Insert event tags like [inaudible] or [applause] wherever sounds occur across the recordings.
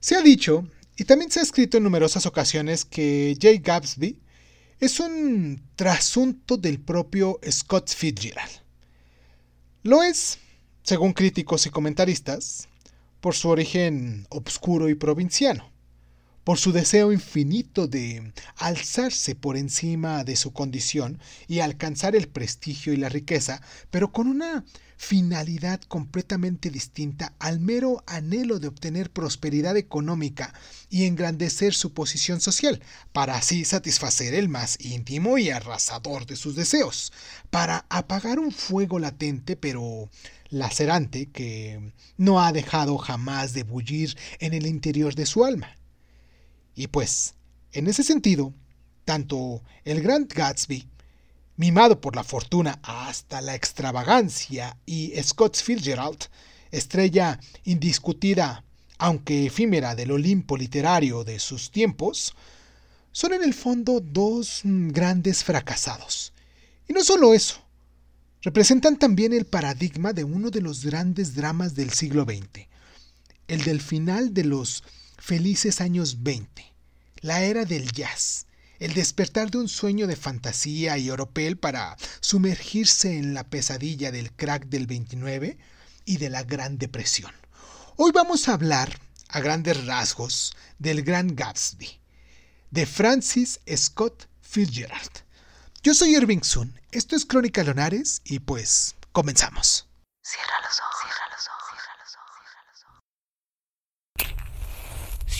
Se ha dicho, y también se ha escrito en numerosas ocasiones, que Jay Gatsby es un trasunto del propio Scott Fitzgerald. Lo es, según críticos y comentaristas, por su origen obscuro y provinciano, por su deseo infinito de alzarse por encima de su condición y alcanzar el prestigio y la riqueza, pero con una finalidad completamente distinta al mero anhelo de obtener prosperidad económica y engrandecer su posición social, para así satisfacer el más íntimo y arrasador de sus deseos, para apagar un fuego latente pero lacerante que no ha dejado jamás de bullir en el interior de su alma. Y pues, en ese sentido, tanto el Grand Gatsby mimado por la fortuna hasta la extravagancia, y Scott Fitzgerald, estrella indiscutida, aunque efímera del Olimpo literario de sus tiempos, son en el fondo dos grandes fracasados. Y no solo eso, representan también el paradigma de uno de los grandes dramas del siglo XX, el del final de los felices años 20, la era del jazz, el despertar de un sueño de fantasía y oropel para sumergirse en la pesadilla del crack del 29 y de la Gran Depresión. Hoy vamos a hablar, a grandes rasgos, del Gran Gatsby, de Francis Scott Fitzgerald. Yo soy Irving Sun, esto es Crónica Lonares y pues comenzamos. Cierra los ojos, cierra los ojos, cierra los ojos, cierra los ojos.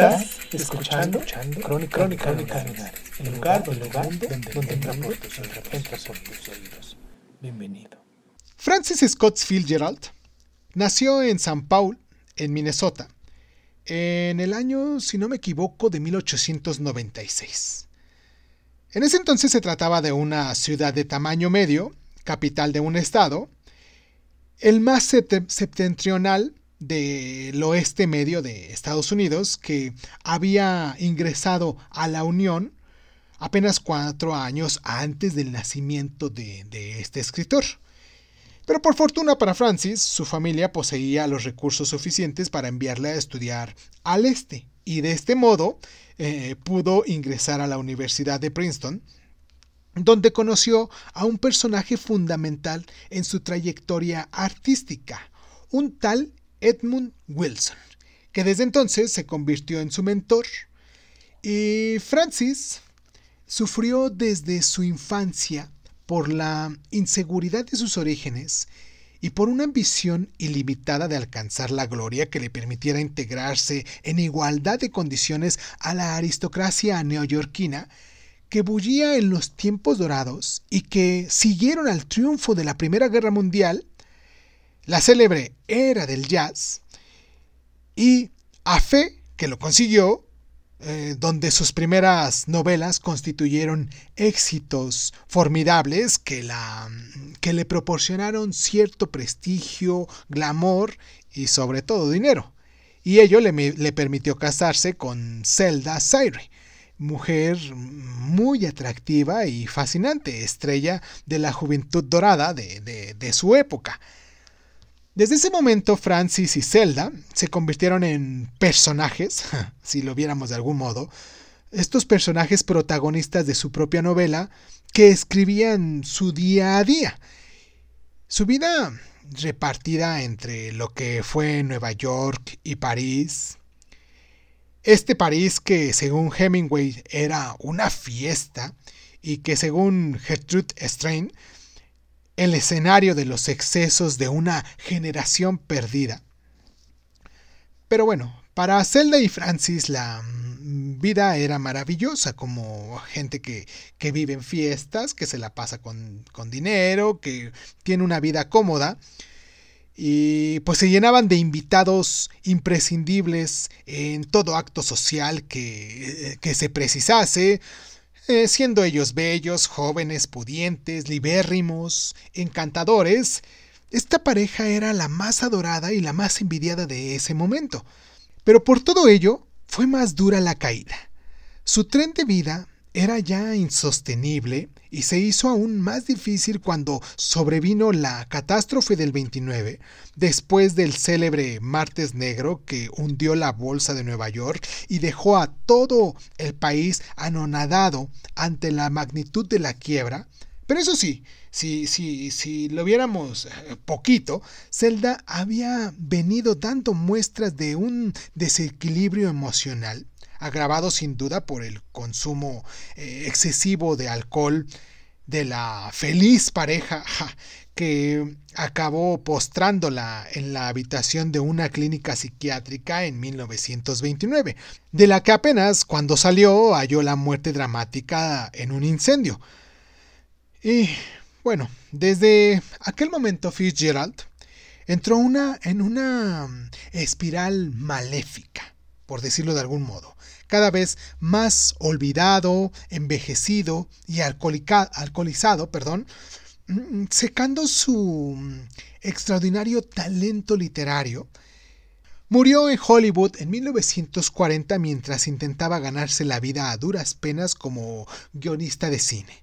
Estás escuchando, escuchando Crónica, Crónica, Crónica el lugar, el lugar donde, donde, donde entra por tus oídos. Bienvenido. Francis Scott Fitzgerald nació en San Paul, en Minnesota, en el año, si no me equivoco, de 1896. En ese entonces se trataba de una ciudad de tamaño medio, capital de un estado, el más septentrional del oeste medio de Estados Unidos que había ingresado a la Unión apenas cuatro años antes del nacimiento de, este escritor. Pero por fortuna para Francis, su familia poseía los recursos suficientes para enviarle a estudiar al este, y de este modo eh, pudo ingresar a la Universidad de Princeton, donde conoció a un personaje fundamental en su trayectoria artística, un tal Edmund Wilson, que desde entonces se convirtió en su mentor. Y Francis sufrió desde su infancia por la inseguridad de sus orígenes y por una ambición ilimitada de alcanzar la gloria que le permitiera integrarse en igualdad de condiciones a la aristocracia neoyorquina que bullía en los tiempos dorados y que siguieron al triunfo de la Primera Guerra Mundial la célebre era del jazz, y a fe que lo consiguió, eh, donde sus primeras novelas constituyeron éxitos formidables que, la, que le proporcionaron cierto prestigio, glamour y sobre todo dinero. Y ello le, le permitió casarse con Zelda Sayre, mujer muy atractiva y fascinante, estrella de la juventud dorada de, de su época. Desde ese momento, Francis y Zelda se convirtieron en personajes, [laughs] si lo viéramos de algún modo, estos personajes protagonistas de su propia novela que escribían su día a día. Su vida repartida entre lo que fue Nueva York y París. Este París que según Hemingway era una fiesta y que según Gertrude Strain el escenario de los excesos de una generación perdida. Pero bueno, para Zelda y Francis la mm, vida era maravillosa, como gente que, vive en fiestas, que se la pasa con, con dinero, que tiene una vida cómoda. y pues se llenaban de invitados imprescindibles en todo acto social que, que se precisase, eh, siendo ellos bellos, jóvenes, pudientes, libérrimos, encantadores, esta pareja era la más adorada y la más envidiada de ese momento. Pero por todo ello, fue más dura la caída. Su tren de vida era ya insostenible y se hizo aún más difícil cuando sobrevino la catástrofe del 29, después del célebre Martes Negro que hundió la bolsa de Nueva York y dejó a todo el país anonadado ante la magnitud de la quiebra. Pero eso sí, si, si, si lo viéramos eh, poquito, Zelda había venido dando muestras de un desequilibrio emocional agravado sin duda por el consumo eh, excesivo de alcohol de la feliz pareja que acabó postrándola en la habitación de una clínica psiquiátrica en 1929, de la que apenas cuando salió halló la muerte dramática en un incendio. Y bueno, desde aquel momento Fitzgerald entró en una espiral maléfica, por decirlo de algún modo, cada vez más olvidado, envejecido y alcoholizado, perdón, mm, secando su extraordinario talento literario, murió en Hollywood en 1940 mientras intentaba ganarse la vida a duras penas como guionista de cine.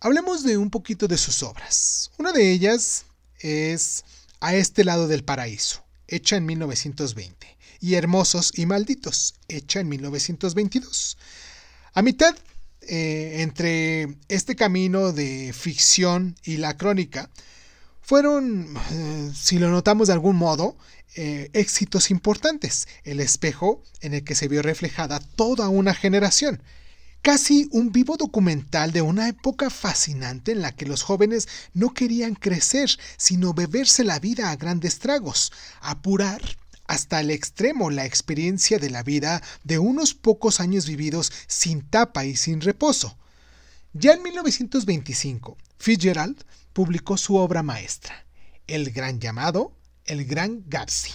Hablemos de un poquito de sus obras. Una de ellas es A este lado del paraíso, hecha en 1920 y Hermosos y Malditos, hecha en 1922. A mitad eh, entre este camino de ficción y la crónica, fueron, eh, si lo notamos de algún modo, eh, éxitos importantes. El espejo en el que se vio reflejada toda una generación. Casi un vivo documental de una época fascinante en la que los jóvenes no querían crecer, sino beberse la vida a grandes tragos, apurar hasta el extremo la experiencia de la vida de unos pocos años vividos sin tapa y sin reposo. Ya en 1925, Fitzgerald publicó su obra maestra, El Gran Llamado, El Gran Gatsby,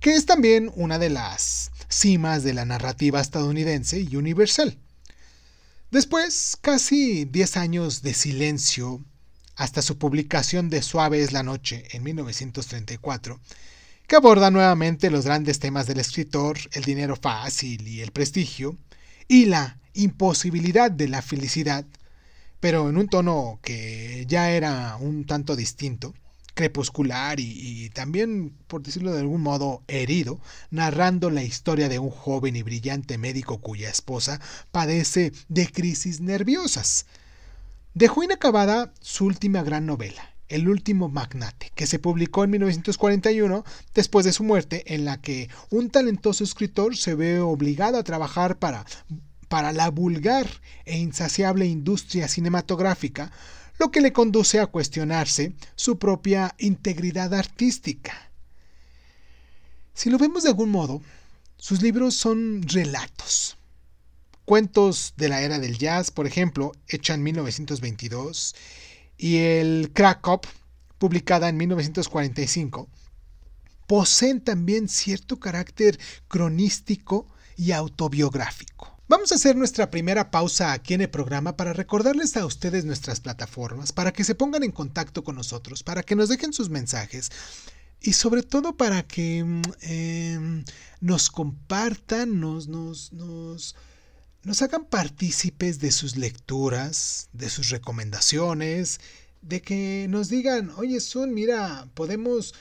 que es también una de las cimas de la narrativa estadounidense y universal. Después, casi 10 años de silencio, hasta su publicación de Suave es la Noche en 1934, que aborda nuevamente los grandes temas del escritor, el dinero fácil y el prestigio, y la imposibilidad de la felicidad, pero en un tono que ya era un tanto distinto, crepuscular y, también, por decirlo de algún modo, herido, narrando la historia de un joven y brillante médico cuya esposa padece de crisis nerviosas. Dejó inacabada su última gran novela, el último magnate, que se publicó en 1941 después de su muerte, en la que un talentoso escritor se ve obligado a trabajar para, para la vulgar e insaciable industria cinematográfica, lo que le conduce a cuestionarse su propia integridad artística. Si lo vemos de algún modo, sus libros son relatos. Cuentos de la era del jazz, por ejemplo, hecha en 1922, y el Krakow, publicada en 1945, poseen también cierto carácter cronístico y autobiográfico. Vamos a hacer nuestra primera pausa aquí en el programa para recordarles a ustedes nuestras plataformas, para que se pongan en contacto con nosotros, para que nos dejen sus mensajes y sobre todo para que mm, em, nos compartan, nos, nos, nos nos hagan partícipes de sus lecturas, de sus recomendaciones, de que nos digan, oye Sun, mira, podemos,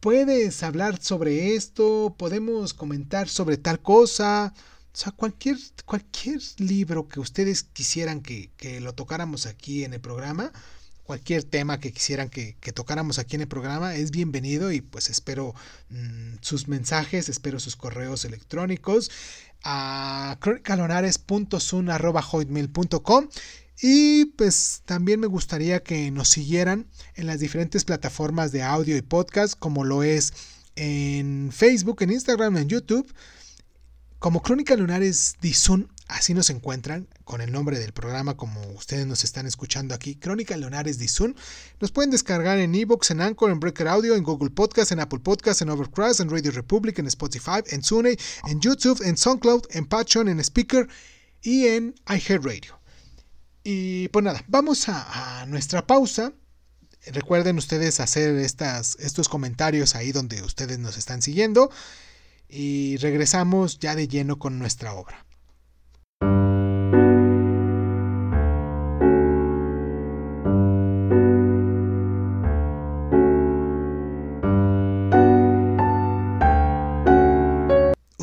puedes hablar sobre esto, podemos comentar sobre tal cosa. O sea, cualquier, cualquier libro que ustedes quisieran que, lo tocáramos aquí en el programa, cualquier tema que quisieran que, tocáramos aquí en el programa es bienvenido y pues espero mm, sus mensajes, espero sus correos electrónicos a cronicalonares.sun.com y pues también me gustaría que nos siguieran en las diferentes plataformas de audio y podcast como lo es en Facebook, en Instagram, en YouTube como Crónica Lunares Sun Así nos encuentran con el nombre del programa como ustedes nos están escuchando aquí, Crónica Leonares de Zoom. Nos pueden descargar en Evox, en Anchor, en Breaker Audio, en Google Podcast, en Apple Podcast, en Overcast, en Radio Republic, en Spotify, en Zune, en YouTube, en SoundCloud, en Patreon, en Speaker y en iHeartRadio. Y pues nada, vamos a, a nuestra pausa. Recuerden ustedes hacer estas, estos comentarios ahí donde ustedes nos están siguiendo. Y regresamos ya de lleno con nuestra obra.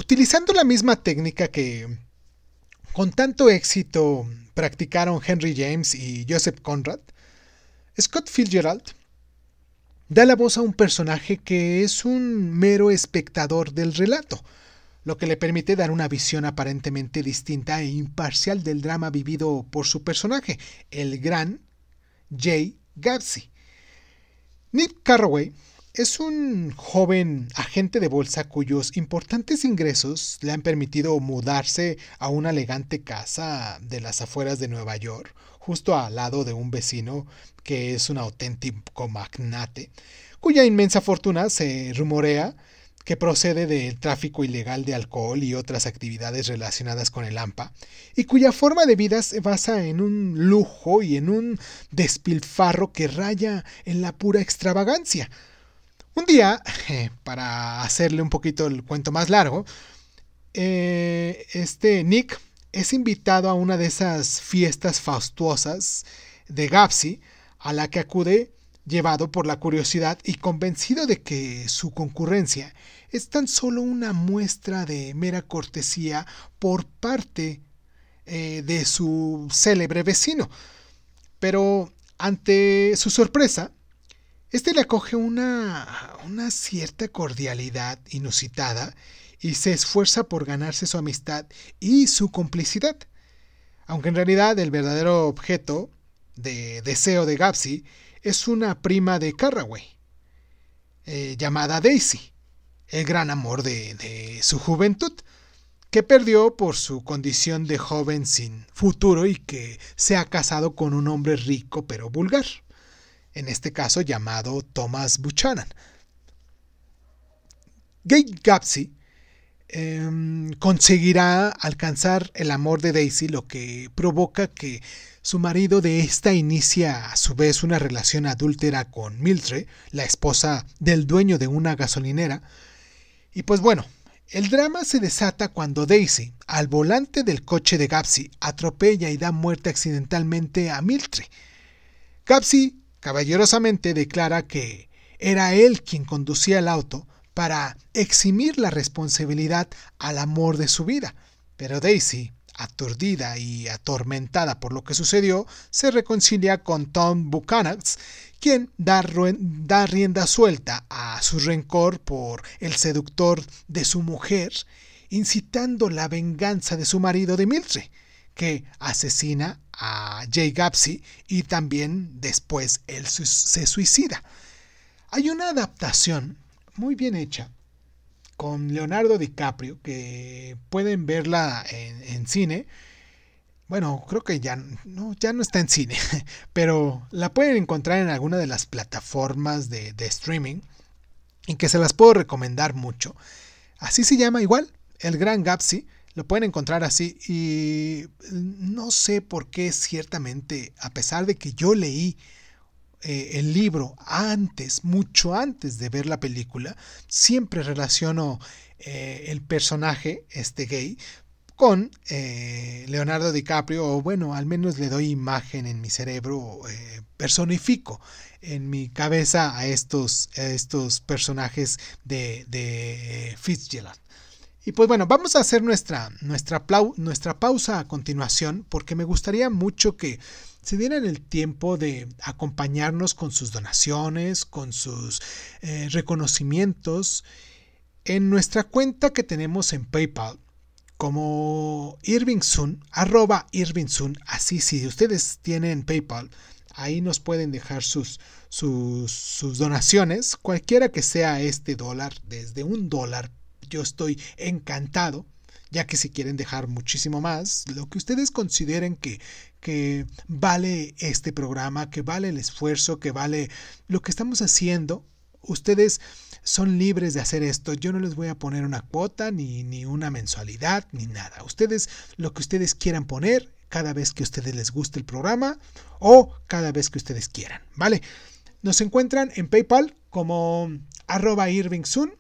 Utilizando la misma técnica que con tanto éxito practicaron Henry James y Joseph Conrad, Scott Fitzgerald da la voz a un personaje que es un mero espectador del relato, lo que le permite dar una visión aparentemente distinta e imparcial del drama vivido por su personaje, el gran Jay Gapsy. Nick Carraway es un joven agente de bolsa cuyos importantes ingresos le han permitido mudarse a una elegante casa de las afueras de Nueva York, justo al lado de un vecino que es un auténtico magnate, cuya inmensa fortuna se rumorea que procede del tráfico ilegal de alcohol y otras actividades relacionadas con el AMPA, y cuya forma de vida se basa en un lujo y en un despilfarro que raya en la pura extravagancia. Un día, [laughs] para hacerle un poquito el cuento más largo, eh, este Nick es invitado a una de esas fiestas fastuosas de Gapsi, a la que acude llevado por la curiosidad y convencido de que su concurrencia es tan solo una muestra de mera cortesía por parte eh, de su célebre vecino. Pero ante su sorpresa, este le acoge una, una cierta cordialidad inusitada y se esfuerza por ganarse su amistad y su complicidad. Aunque en realidad el verdadero objeto de deseo de Gapsy es una prima de Carraway, eh, llamada Daisy, el gran amor de su juventud, que perdió por su condición de joven sin futuro y que se ha casado con un hombre rico pero vulgar en este caso llamado Thomas Buchanan. Gay Gapsy em, conseguirá alcanzar el amor de Daisy, lo que provoca que su marido de esta inicia a su vez una relación adúltera con Mildred, la esposa del dueño de una gasolinera. Y pues bueno, el drama se desata cuando Daisy, al volante del coche de Gapsy, atropella y da muerte accidentalmente a Mildred. Gapsy caballerosamente declara que era él quien conducía el auto para eximir la responsabilidad al amor de su vida. Pero Daisy, aturdida y atormentada por lo que sucedió, se reconcilia con Tom Buchanan, quien da, da, rienda suelta a su rencor por el seductor de su mujer, incitando la venganza de su marido de Mildred que asesina a Jay Gapsy y también después él se suicida. Hay una adaptación muy bien hecha con Leonardo DiCaprio que pueden verla en, cine. Bueno, creo que ya no, ya no está en cine, [laughs] pero la pueden encontrar en alguna de las plataformas de, de streaming y que se las puedo recomendar mucho. Así se llama igual, El Gran Gapsy. Lo pueden encontrar así y no sé por qué ciertamente, a pesar de que yo leí eh, el libro antes, mucho antes de ver la película, siempre relaciono eh, el personaje, este gay, con eh, Leonardo DiCaprio, o bueno, al menos le doy imagen en mi cerebro, personifico en mi cabeza a estos, estos personajes de, de Fitzgerald. Y pues bueno, vamos a hacer nuestra, nuestra, nuestra pausa a continuación porque me gustaría mucho que se dieran el tiempo de acompañarnos con sus donaciones, con sus eh, reconocimientos en nuestra cuenta que tenemos en PayPal como Irvingsun, arroba Irvingsun, así si ustedes tienen PayPal, ahí nos pueden dejar sus, sus, sus donaciones, cualquiera que sea este dólar, desde un dólar yo estoy encantado ya que si quieren dejar muchísimo más, lo que ustedes consideren que, que vale este programa, que vale el esfuerzo, que vale lo que estamos haciendo, ustedes son libres de hacer esto. Yo no les voy a poner una cuota, ni, ni una mensualidad, ni nada. Ustedes, lo que ustedes quieran poner, cada vez que a ustedes les guste el programa o cada vez que ustedes quieran, ¿vale? Nos encuentran en PayPal como arroba irvingsun.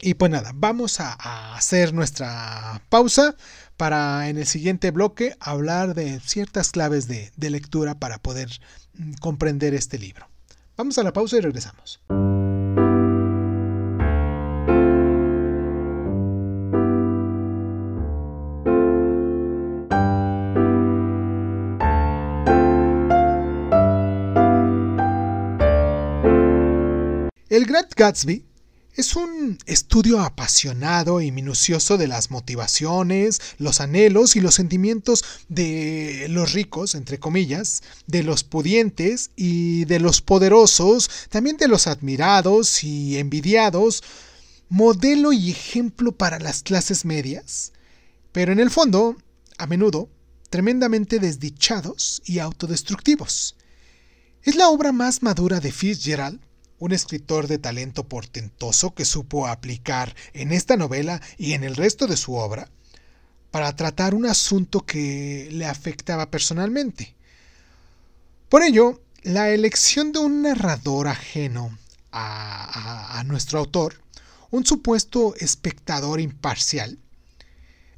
Y pues nada, vamos a, hacer nuestra pausa para en el siguiente bloque hablar de ciertas claves de lectura para poder mm, comprender este libro. Vamos a la pausa y regresamos. El Great Gatsby es un estudio apasionado y minucioso de las motivaciones, los anhelos y los sentimientos de los ricos, entre comillas, de los pudientes y de los poderosos, también de los admirados y envidiados, modelo y ejemplo para las clases medias, pero en el fondo, a menudo, tremendamente desdichados y autodestructivos. Es la obra más madura de Fitzgerald un escritor de talento portentoso que supo aplicar en esta novela y en el resto de su obra para tratar un asunto que le afectaba personalmente. Por ello, la elección de un narrador ajeno a, nuestro autor, un supuesto espectador imparcial,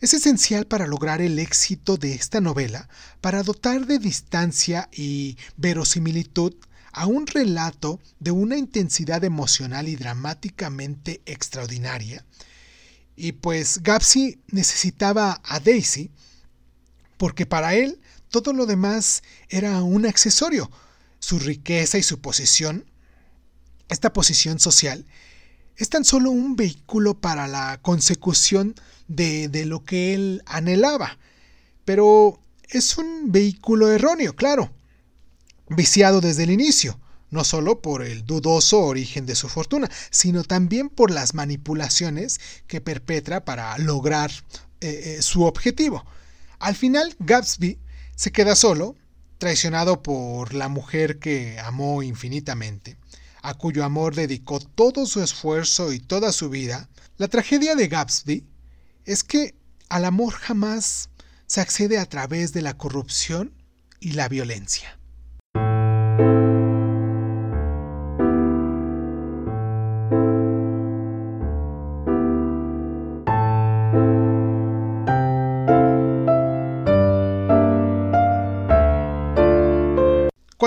es esencial para lograr el éxito de esta novela, para dotar de distancia y verosimilitud a un relato de una intensidad emocional y dramáticamente extraordinaria. Y pues Gapsy necesitaba a Daisy porque para él todo lo demás era un accesorio. Su riqueza y su posición, esta posición social, es tan solo un vehículo para la consecución de, de lo que él anhelaba. Pero es un vehículo erróneo, claro viciado desde el inicio, no solo por el dudoso origen de su fortuna, sino también por las manipulaciones que perpetra para lograr eh, eh, su objetivo. Al final, Gatsby se queda solo, traicionado por la mujer que amó infinitamente, a cuyo amor dedicó todo su esfuerzo y toda su vida. La tragedia de Gatsby es que al amor jamás se accede a través de la corrupción y la violencia.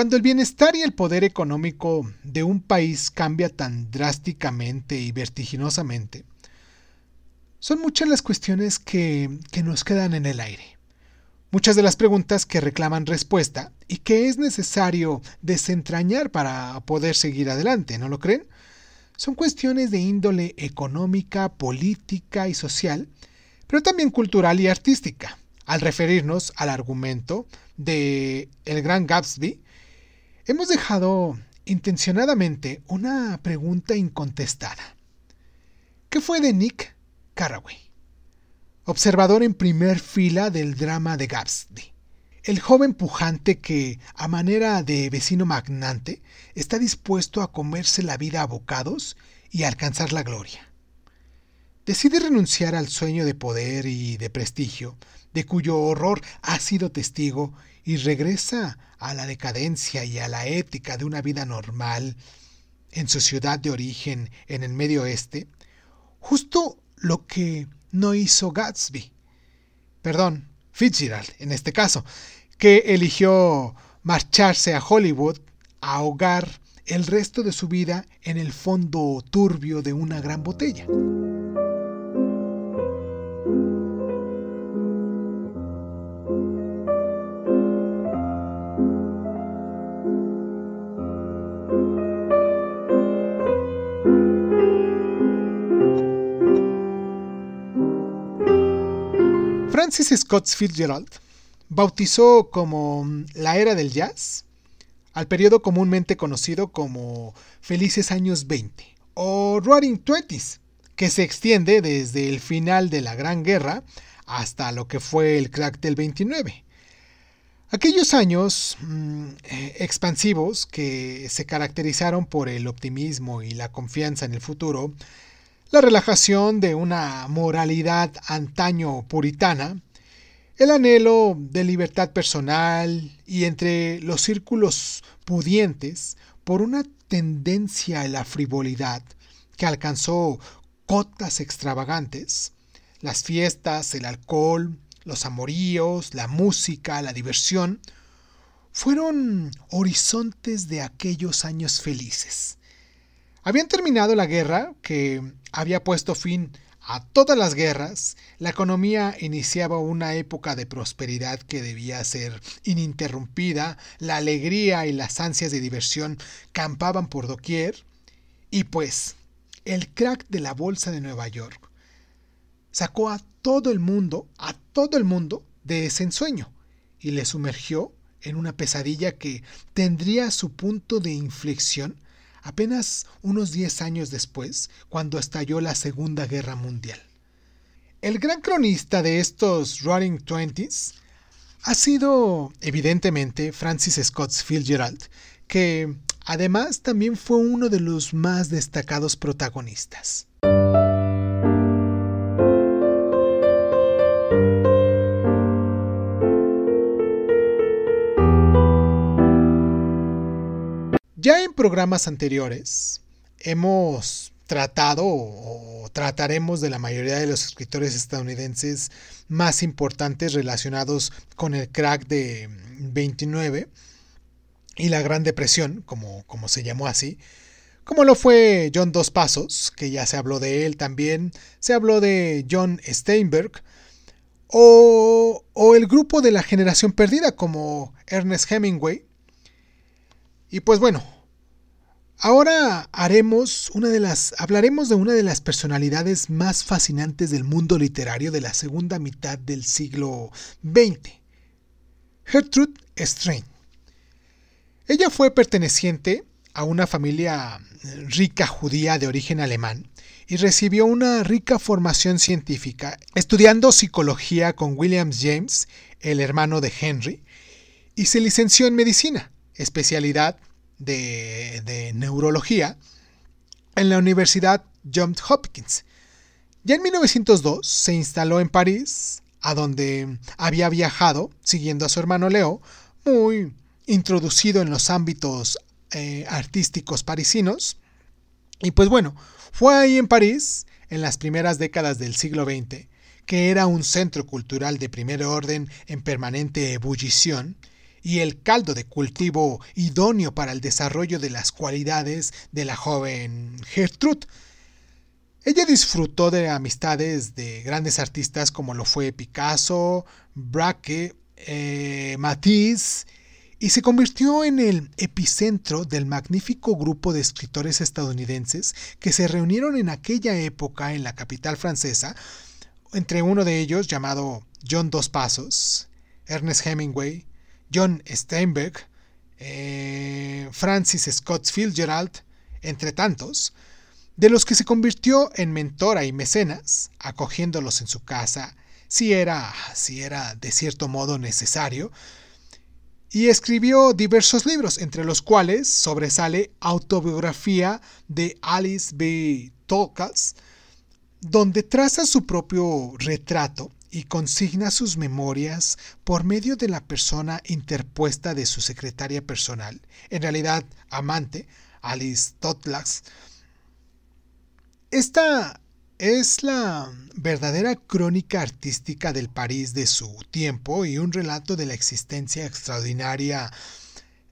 Cuando el bienestar y el poder económico de un país cambia tan drásticamente y vertiginosamente, son muchas las cuestiones que, que, nos quedan en el aire. Muchas de las preguntas que reclaman respuesta y que es necesario desentrañar para poder seguir adelante, ¿no lo creen? Son cuestiones de índole económica, política y social, pero también cultural y artística. Al referirnos al argumento de El Gran Gatsby, Hemos dejado intencionadamente una pregunta incontestada. ¿Qué fue de Nick Carraway? Observador en primer fila del drama de Gatsby. El joven pujante que, a manera de vecino magnante, está dispuesto a comerse la vida a bocados y a alcanzar la gloria. Decide renunciar al sueño de poder y de prestigio, de cuyo horror ha sido testigo y regresa a la decadencia y a la ética de una vida normal en su ciudad de origen en el medio oeste, justo lo que no hizo Gatsby. Perdón, Fitzgerald en este caso, que eligió marcharse a Hollywood a ahogar el resto de su vida en el fondo turbio de una gran botella. Francis Scott Fitzgerald bautizó como la era del jazz al periodo comúnmente conocido como Felices Años 20 o Roaring Twenties, que se extiende desde el final de la Gran Guerra hasta lo que fue el crack del 29. Aquellos años mm, expansivos que se caracterizaron por el optimismo y la confianza en el futuro, la relajación de una moralidad antaño puritana, el anhelo de libertad personal y entre los círculos pudientes por una tendencia a la frivolidad que alcanzó cotas extravagantes, las fiestas, el alcohol, los amoríos, la música, la diversión, fueron horizontes de aquellos años felices. Habían terminado la guerra, que había puesto fin a todas las guerras, la economía iniciaba una época de prosperidad que debía ser ininterrumpida, la alegría y las ansias de diversión campaban por doquier, y pues el crack de la bolsa de Nueva York sacó a todo el mundo, a todo el mundo, de ese ensueño y le sumergió en una pesadilla que tendría su punto de inflexión apenas unos 10 años después, cuando estalló la Segunda Guerra Mundial. El gran cronista de estos Roaring Twenties ha sido, evidentemente, Francis Scott Fitzgerald, que además también fue uno de los más destacados protagonistas. Ya en programas anteriores hemos tratado o trataremos de la mayoría de los escritores estadounidenses más importantes relacionados con el crack de 29 y la Gran Depresión, como, como se llamó así, como lo fue John Dos Pasos, que ya se habló de él también, se habló de John Steinberg, o, o el grupo de la generación perdida como Ernest Hemingway, y pues bueno, ahora haremos una de las hablaremos de una de las personalidades más fascinantes del mundo literario de la segunda mitad del siglo XX. Gertrude Strain. Ella fue perteneciente a una familia rica judía de origen alemán y recibió una rica formación científica, estudiando psicología con William James, el hermano de Henry, y se licenció en medicina especialidad de, neurología en la Universidad Johns Hopkins. Ya en 1902 se instaló en París, a donde había viajado siguiendo a su hermano Leo, muy introducido en los ámbitos eh, artísticos parisinos. Y pues bueno, fue ahí en París, en las primeras décadas del siglo XX, que era un centro cultural de primer orden en permanente ebullición, y el caldo de cultivo idóneo para el desarrollo de las cualidades de la joven Gertrude. Ella disfrutó de amistades de grandes artistas como lo fue Picasso, Braque, eh, Matisse, y se convirtió en el epicentro del magnífico grupo de escritores estadounidenses que se reunieron en aquella época en la capital francesa, entre uno de ellos llamado John Dos Pasos, Ernest Hemingway, John Steinbeck, eh, Francis Scott Fitzgerald, entre tantos, de los que se convirtió en mentora y mecenas, acogiéndolos en su casa, si era, si era de cierto modo necesario, y escribió diversos libros, entre los cuales sobresale Autobiografía de Alice B. Tolkas, donde traza su propio retrato y consigna sus memorias por medio de la persona interpuesta de su secretaria personal, en realidad amante, Alice Totlax. Esta es la verdadera crónica artística del París de su tiempo y un relato de la existencia extraordinaria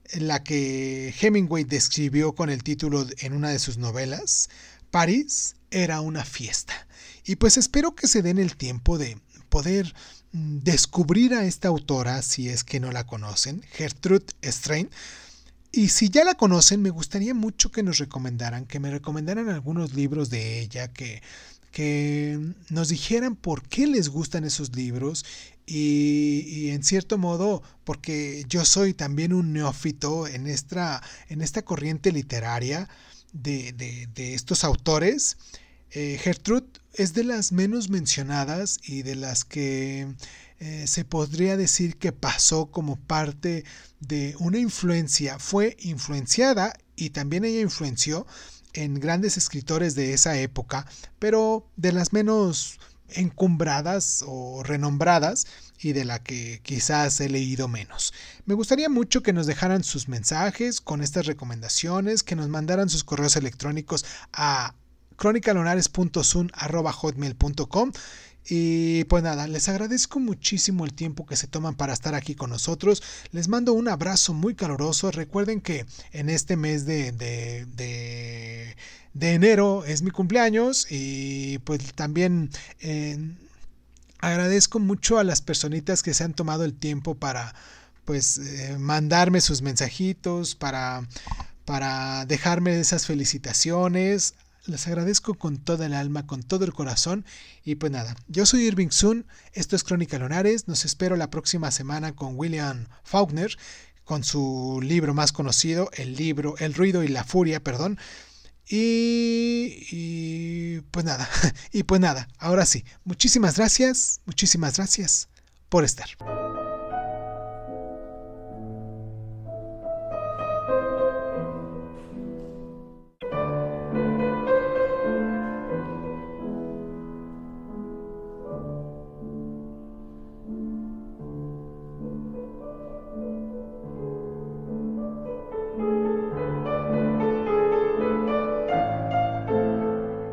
en la que Hemingway describió con el título en una de sus novelas, París era una fiesta. Y pues espero que se den el tiempo de poder mm, descubrir a esta autora si es que no la conocen, Gertrude Strain. Y si ya la conocen, me gustaría mucho que nos recomendaran, que me recomendaran algunos libros de ella, que, que nos dijeran por qué les gustan esos libros y, en cierto modo, porque yo soy también un neófito en esta, en esta corriente literaria de, de, de estos autores, Eh, Gertrude es de las menos mencionadas y de las que eh, se podría decir que pasó como parte de una influencia, fue influenciada y también ella influenció en grandes escritores de esa época, pero de las menos encumbradas o renombradas y de la que quizás he leído menos. Me gustaría mucho que nos dejaran sus mensajes con estas recomendaciones, que nos mandaran sus correos electrónicos a cronicalonares.sun.hotmail.com y pues nada, les agradezco muchísimo el tiempo que se toman para estar aquí con nosotros. Les mando un abrazo muy caluroso. Recuerden que en este mes de, de, enero es mi cumpleaños y pues también eh, agradezco mucho a las personitas que se han tomado el tiempo para pues eh, mandarme sus mensajitos, para, para dejarme esas felicitaciones. Les agradezco con toda el alma, con todo el corazón. Y pues nada, yo soy Irving Sun, esto es Crónica Lunares, nos espero la próxima semana con William Faulkner, con su libro más conocido, el libro El ruido y la furia, perdón. Y, y pues nada, [laughs] y pues nada, ahora sí, muchísimas gracias, muchísimas gracias por estar.